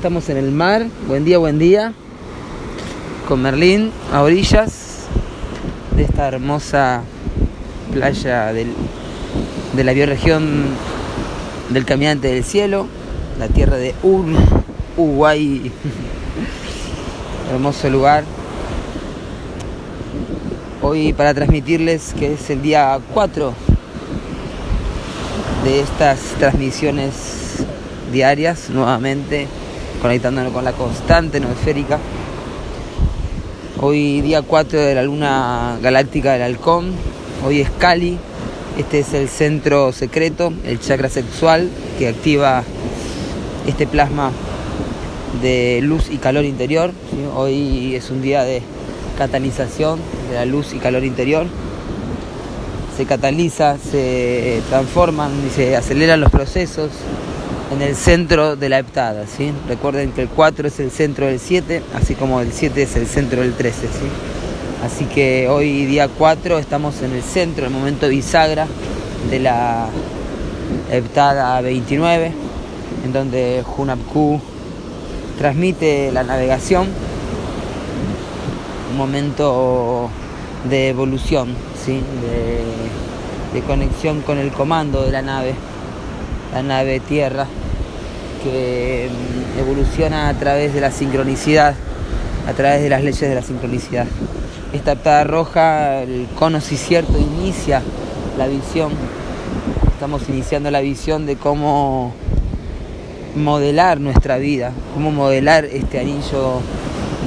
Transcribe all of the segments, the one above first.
estamos en el mar. Buen día, buen día. Con Merlín a orillas de esta hermosa playa del, de la bioregión del Caminante del Cielo, la tierra de Ur, Uruguay. Hermoso lugar. Hoy para transmitirles que es el día 4 de estas transmisiones diarias nuevamente conectándonos con la constante no esférica. Hoy día 4 de la luna galáctica del halcón, hoy es Cali, este es el centro secreto, el chakra sexual que activa este plasma de luz y calor interior. Hoy es un día de catalización de la luz y calor interior. Se cataliza, se transforman y se aceleran los procesos en el centro de la heptada. ¿sí? Recuerden que el 4 es el centro del 7, así como el 7 es el centro del 13. ¿sí? Así que hoy día 4 estamos en el centro, el momento bisagra de la heptada 29, en donde Hunapku transmite la navegación, un momento de evolución, ¿sí? de, de conexión con el comando de la nave, la nave tierra que mm, evoluciona a través de la sincronicidad, a través de las leyes de la sincronicidad. Esta aptada roja, el cono si cierto, inicia la visión. Estamos iniciando la visión de cómo modelar nuestra vida, cómo modelar este anillo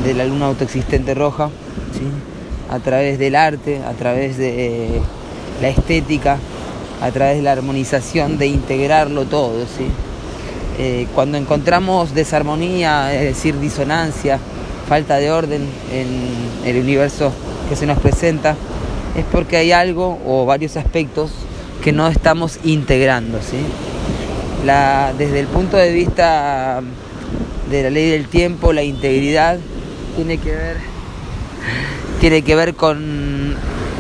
de la luna autoexistente roja, a través del arte, a través de la estética, a través de la armonización, de integrarlo todo. ¿sí? Eh, cuando encontramos desarmonía, es decir, disonancia, falta de orden en el universo que se nos presenta, es porque hay algo o varios aspectos que no estamos integrando. ¿sí? desde el punto de vista de la ley del tiempo, la integridad tiene que ver, tiene que ver con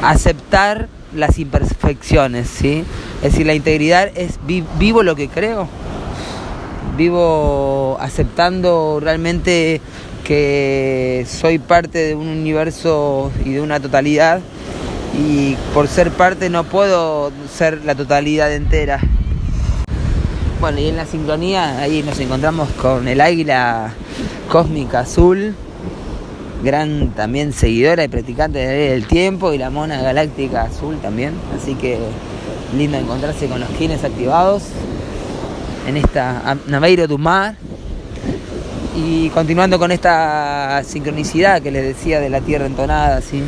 aceptar las imperfecciones. ¿sí? Es decir, la integridad es vivo lo que creo vivo aceptando realmente que soy parte de un universo y de una totalidad y por ser parte no puedo ser la totalidad entera. Bueno, y en la sincronía ahí nos encontramos con el águila cósmica azul, gran también seguidora y practicante del tiempo, y la mona galáctica azul también, así que lindo encontrarse con los kines activados en esta Naveiro do Mar. Y continuando con esta sincronicidad que les decía de la tierra entonada, ¿sí?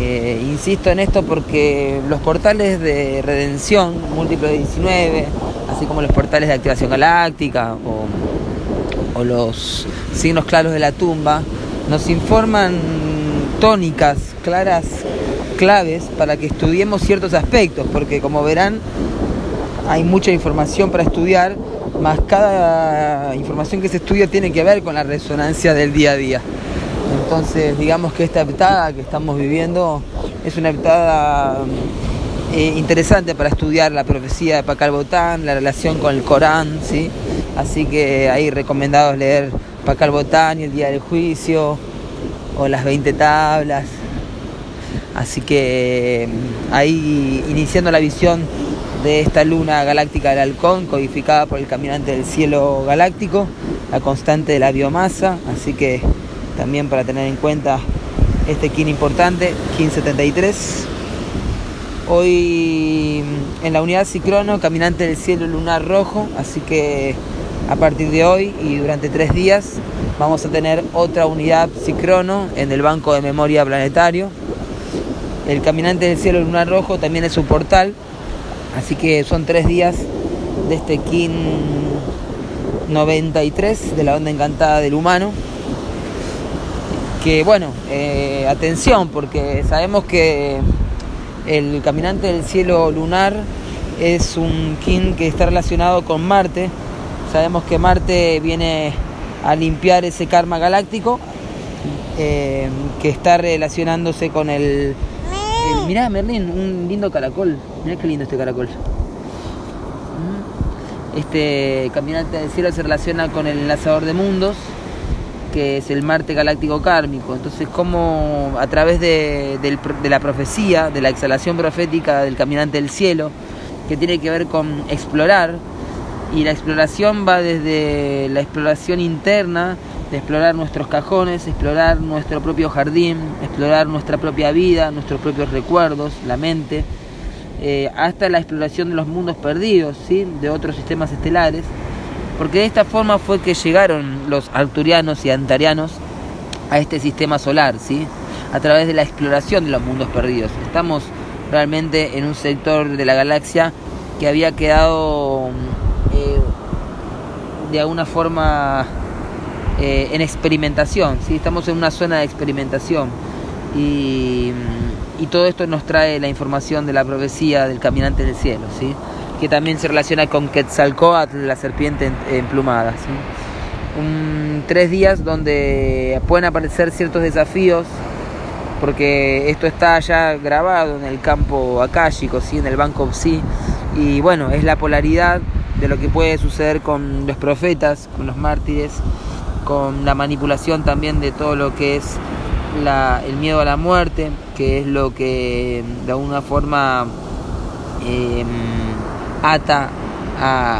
Eh, insisto en esto porque los portales de redención, múltiplo de 19, así como los portales de activación galáctica o los signos claros de la tumba, nos informan tónicas, claras, claves para que estudiemos ciertos aspectos, porque como verán, hay mucha información para estudiar, más cada información que se estudia tiene que ver con la resonancia del día a día. Entonces, digamos que esta heptada que estamos viviendo es una heptada eh, interesante para estudiar la profecía de Pacal Botán, la relación con el Corán, ¿sí? Así que ahí recomendados leer Pacal Botán y el Día del Juicio, o las 20 tablas. Así que ahí iniciando la visión de esta luna galáctica del halcón, codificada por el caminante del cielo galáctico, la constante de la biomasa, así que también para tener en cuenta este kin importante, kin 73. Hoy en la unidad Cicrono, caminante del cielo lunar rojo, así que a partir de hoy y durante tres días vamos a tener otra unidad Cicrono en el banco de memoria planetario. El caminante del cielo lunar rojo también es un portal Así que son tres días de este Kin 93 de la onda encantada del humano. Que bueno, eh, atención, porque sabemos que el caminante del cielo lunar es un Kin que está relacionado con Marte. Sabemos que Marte viene a limpiar ese karma galáctico eh, que está relacionándose con el mirá, Merlín, un lindo caracol. Mirá qué lindo este caracol. Mm. Este caminante del cielo se relaciona con el enlazador de mundos, que es el Marte galáctico kármico. Entonces, como a través de, la profecía, de la exhalación profética del caminante del cielo, que tiene que ver con explorar, y la exploración va desde la exploración interna, de explorar nuestros cajones, explorar nuestro propio jardín, explorar nuestra propia vida, nuestros propios recuerdos, la mente, eh, hasta la exploración de los mundos perdidos, ¿sí? de otros sistemas estelares, porque de esta forma fue que llegaron los arturianos y antarianos a este sistema solar, ¿sí? a través de la exploración de los mundos perdidos. Estamos realmente en un sector de la galaxia que había quedado de alguna forma eh, en experimentación, ¿sí? estamos en una zona de experimentación y, todo esto nos trae la información de la profecía del caminante del cielo, ¿sí? que también se relaciona con Quetzalcoatl, la serpiente emplumada. Un, tres días donde pueden aparecer ciertos desafíos, porque esto está ya grabado en el campo akáshico, ¿sí? en el banco Psi, y bueno, es la polaridad de lo que puede suceder con los profetas, con los mártires, con la manipulación también de todo lo que es el miedo a la muerte, que es lo que de alguna forma em, ata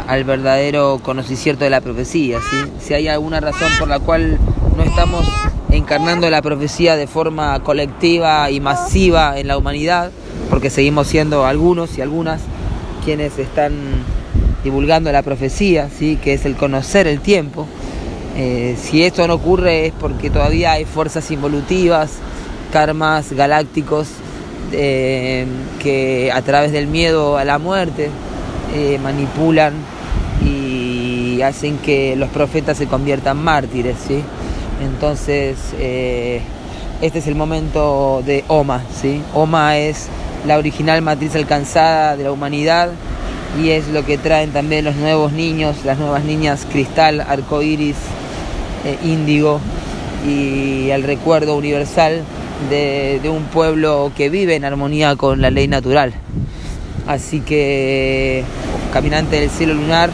al verdadero conocimiento de la profecía. Si hay alguna razón por la cual no estamos encarnando la profecía de forma colectiva y masiva en la humanidad, porque seguimos siendo algunos y algunas quienes están divulgando la profecía, ¿sí? que es el conocer el tiempo, eh, si esto no ocurre es porque todavía hay fuerzas involutivas, karmas galácticos eh, que a través del miedo a la muerte eh, manipulan y hacen que los profetas se conviertan mártires. ¿sí? Entonces, este es el momento de Oma. ¿sí? Oma es la original matriz alcanzada de la humanidad y es lo que traen también los nuevos niños, las nuevas niñas cristal, arcoíris, eh, índigo y el recuerdo universal de, un pueblo que vive en armonía con la ley natural. Así que, caminante del cielo lunar,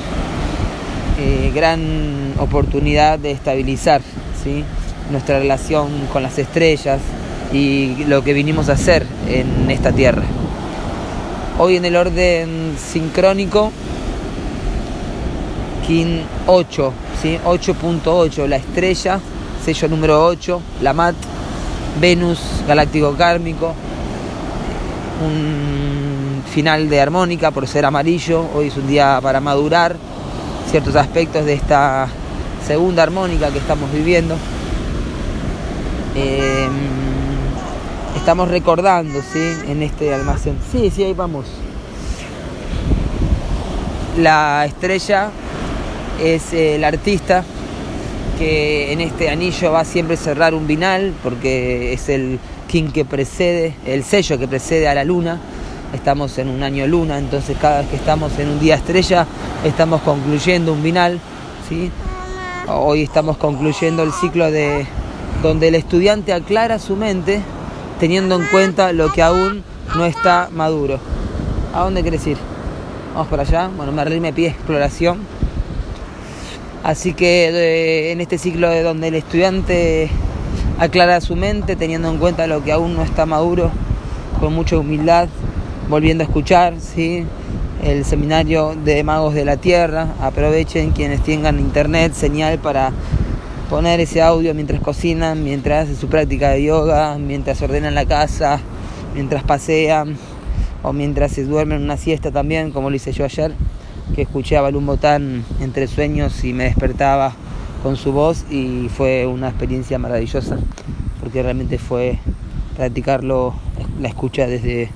eh, gran oportunidad de estabilizar ¿sí? nuestra relación con las estrellas y lo que vinimos a hacer en esta tierra. Hoy en el orden sincrónico, Kin 8, 8.8, la estrella, sello número 8, la MAT, Venus, galáctico kármico, un final de armónica por ser amarillo, hoy es un día para madurar ciertos aspectos de esta segunda armónica que estamos viviendo. Em, estamos recordando, ¿sí? En este almacén. Sí, sí, ahí vamos. La estrella es el artista que en este anillo va siempre a cerrar un binal porque es el king que precede, el sello que precede a la luna. Estamos en un año luna, entonces cada vez que estamos en un día estrella estamos concluyendo un binal. ¿sí? Hoy estamos concluyendo el ciclo de donde el estudiante aclara su mente teniendo en cuenta lo que aún no está maduro. ¿A dónde quieres ir? Vamos para allá. Bueno, me me pide exploración Así que en este ciclo de donde el estudiante aclara su mente teniendo en cuenta lo que aún no está maduro, con mucha humildad, volviendo a escuchar, ¿sí? el seminario de magos de la tierra, aprovechen quienes tengan internet, señal para poner ese audio mientras cocinan, mientras hacen su práctica de yoga, mientras ordenan la casa, mientras pasean o mientras se duermen una siesta también, como lo hice yo ayer que escuché a Balún Botán entre sueños y me despertaba con su voz y fue una experiencia maravillosa porque realmente fue practicarlo, la escucha desde,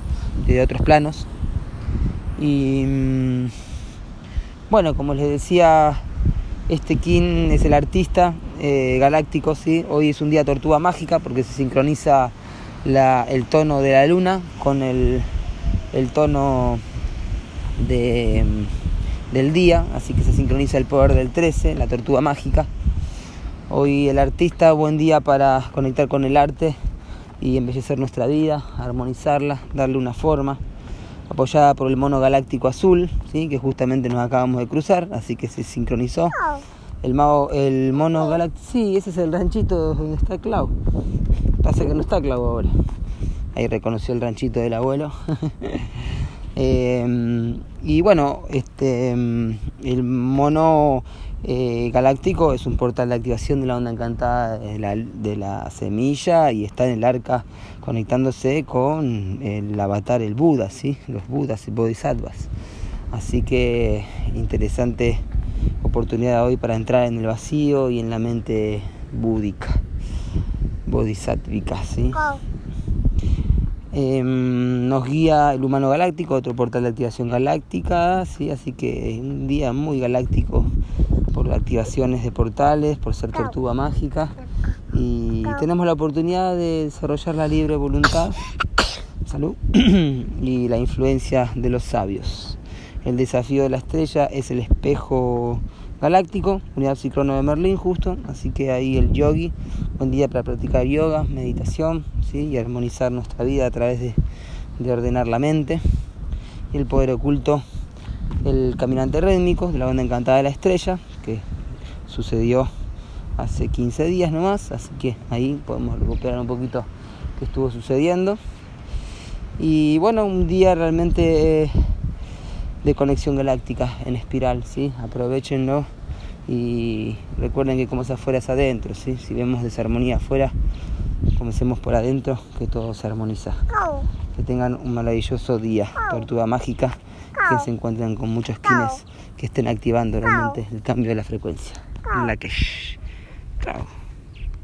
otros planos. Y mm, bueno, como les decía, este King es el artista eh, galáctico, ¿sí? hoy es un día tortuga mágica porque se sincroniza el tono de la luna con el tono de del día, así que se sincroniza el poder del 13, la tortuga mágica. Hoy el artista, buen día para conectar con el arte y embellecer nuestra vida, armonizarla, darle una forma. Apoyada por el mono galáctico azul, ¿sí? que justamente nos acabamos de cruzar, así que se sincronizó. El, el mono galáctico, sí, ese es el ranchito donde está Clau. Pasa que no está Clau ahora. Ahí reconoció el ranchito del abuelo. Em, y bueno, este, em, el mono eh, galáctico es un portal de activación de la onda encantada de la, de la, semilla y está en el arca conectándose con el avatar, el Buda, ¿sí? los Budas y Bodhisattvas. Así que interesante oportunidad hoy para entrar en el vacío y en la mente búdica, bodhisattvica. ¿sí? Em, nos guía el humano galáctico, otro portal de activación galáctica, ¿sí? así que un día muy galáctico por activaciones de portales, por ser tortuga mágica y tenemos la oportunidad de desarrollar la libre voluntad, salud, y la influencia de los sabios. El desafío de la estrella es el espejo galáctico, unidad psicrono de Merlín justo, así que ahí el yogi, buen día para practicar yoga, meditación y armonizar nuestra vida a través de, de ordenar la mente. Y el poder oculto, el caminante rítmico de la banda encantada de la estrella, que sucedió hace 15 días nomás, así que ahí podemos recuperar un poquito qué estuvo sucediendo. Y bueno, un día realmente de conexión galáctica en espiral, ¿sí? Aprovechenlo y recuerden que como es afuera es adentro, ¿sí? Si vemos desarmonía afuera, comencemos por adentro, que todo se armoniza. Que tengan un maravilloso día, tortuga mágica, que se encuentren con muchos skins que estén activando realmente el cambio de la frecuencia. La que...